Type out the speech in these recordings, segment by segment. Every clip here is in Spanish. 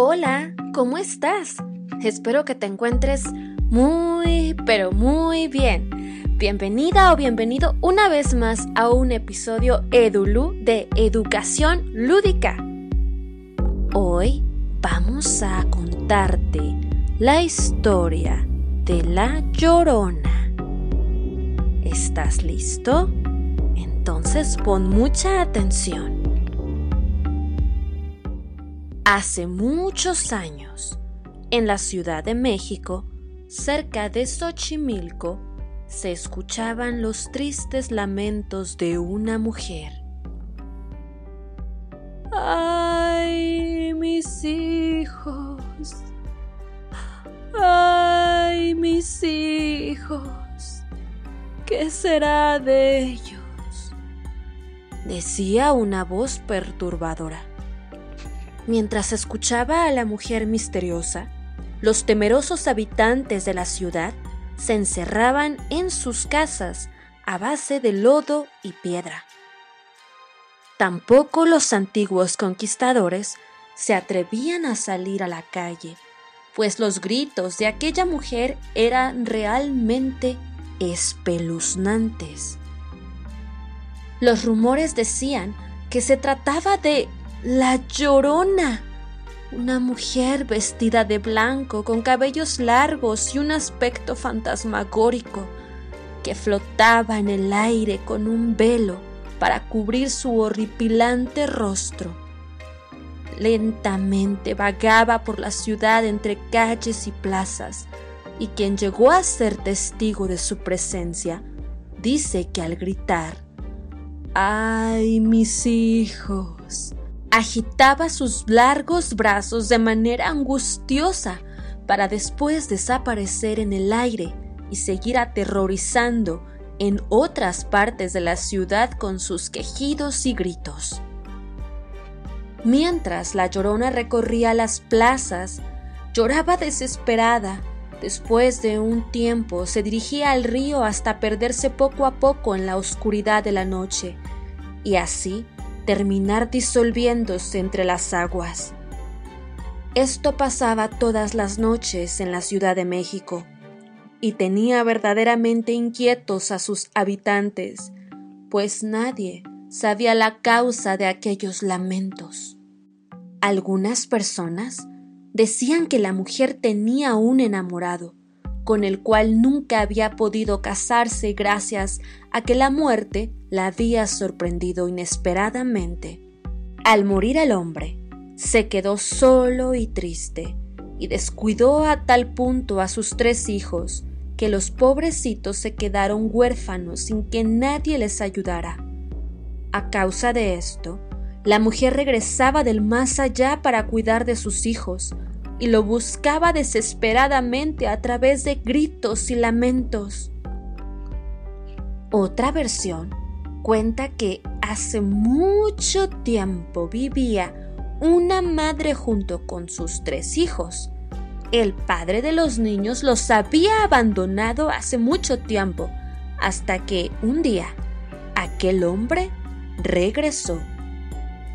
Hola, ¿cómo estás? Espero que te encuentres muy, pero muy bien. Bienvenida o bienvenido una vez más a un episodio EduLu de Educación Lúdica. Hoy vamos a contarte la historia de la Llorona. ¿Estás listo? Entonces pon mucha atención. Hace muchos años, en la Ciudad de México, cerca de Xochimilco, se escuchaban los tristes lamentos de una mujer. ¡Ay, mis hijos! ¡Ay, mis hijos! ¿Qué será de ellos? decía una voz perturbadora. Mientras escuchaba a la mujer misteriosa, los temerosos habitantes de la ciudad se encerraban en sus casas a base de lodo y piedra. Tampoco los antiguos conquistadores se atrevían a salir a la calle, pues los gritos de aquella mujer eran realmente espeluznantes. Los rumores decían que se trataba de la llorona. Una mujer vestida de blanco, con cabellos largos y un aspecto fantasmagórico, que flotaba en el aire con un velo para cubrir su horripilante rostro. Lentamente vagaba por la ciudad entre calles y plazas, y quien llegó a ser testigo de su presencia dice que al gritar, ¡Ay, mis hijos! Agitaba sus largos brazos de manera angustiosa para después desaparecer en el aire y seguir aterrorizando en otras partes de la ciudad con sus quejidos y gritos. Mientras la llorona recorría las plazas, lloraba desesperada. Después de un tiempo se dirigía al río hasta perderse poco a poco en la oscuridad de la noche, y así terminar disolviéndose entre las aguas. Esto pasaba todas las noches en la Ciudad de México y tenía verdaderamente inquietos a sus habitantes, pues nadie sabía la causa de aquellos lamentos. Algunas personas decían que la mujer tenía un enamorado, con el cual nunca había podido casarse gracias a que la muerte la había sorprendido inesperadamente. Al morir el hombre, se quedó solo y triste, y descuidó a tal punto a sus tres hijos que los pobrecitos se quedaron huérfanos sin que nadie les ayudara. A causa de esto, la mujer regresaba del más allá para cuidar de sus hijos, y lo buscaba desesperadamente a través de gritos y lamentos. Otra versión cuenta que hace mucho tiempo vivía una madre junto con sus tres hijos. El padre de los niños los había abandonado hace mucho tiempo, hasta que un día aquel hombre regresó.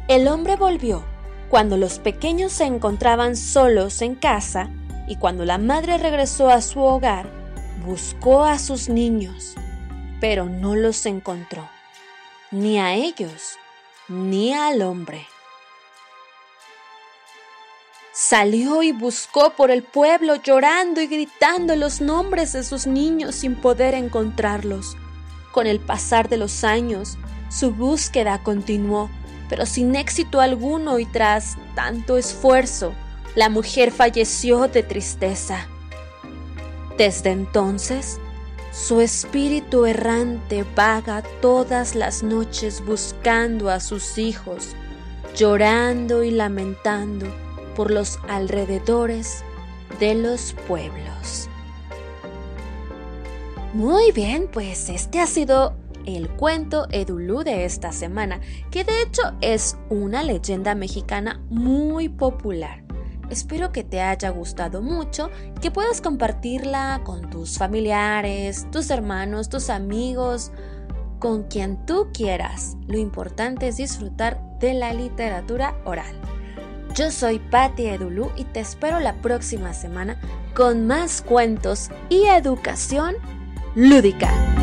El hombre volvió cuando los pequeños se encontraban solos en casa y cuando la madre regresó a su hogar, buscó a sus niños pero no los encontró, ni a ellos, ni al hombre. Salió y buscó por el pueblo llorando y gritando los nombres de sus niños sin poder encontrarlos. Con el pasar de los años, su búsqueda continuó, pero sin éxito alguno y tras tanto esfuerzo, la mujer falleció de tristeza. Desde entonces, su espíritu errante vaga todas las noches buscando a sus hijos, llorando y lamentando por los alrededores de los pueblos. Muy bien, pues este ha sido el cuento Edulú de esta semana, que de hecho es una leyenda mexicana muy popular. Espero que te haya gustado mucho, que puedas compartirla con tus familiares, tus hermanos, tus amigos, con quien tú quieras. Lo importante es disfrutar de la literatura oral. Yo soy Patti Edulú y te espero la próxima semana con más cuentos y educación lúdica.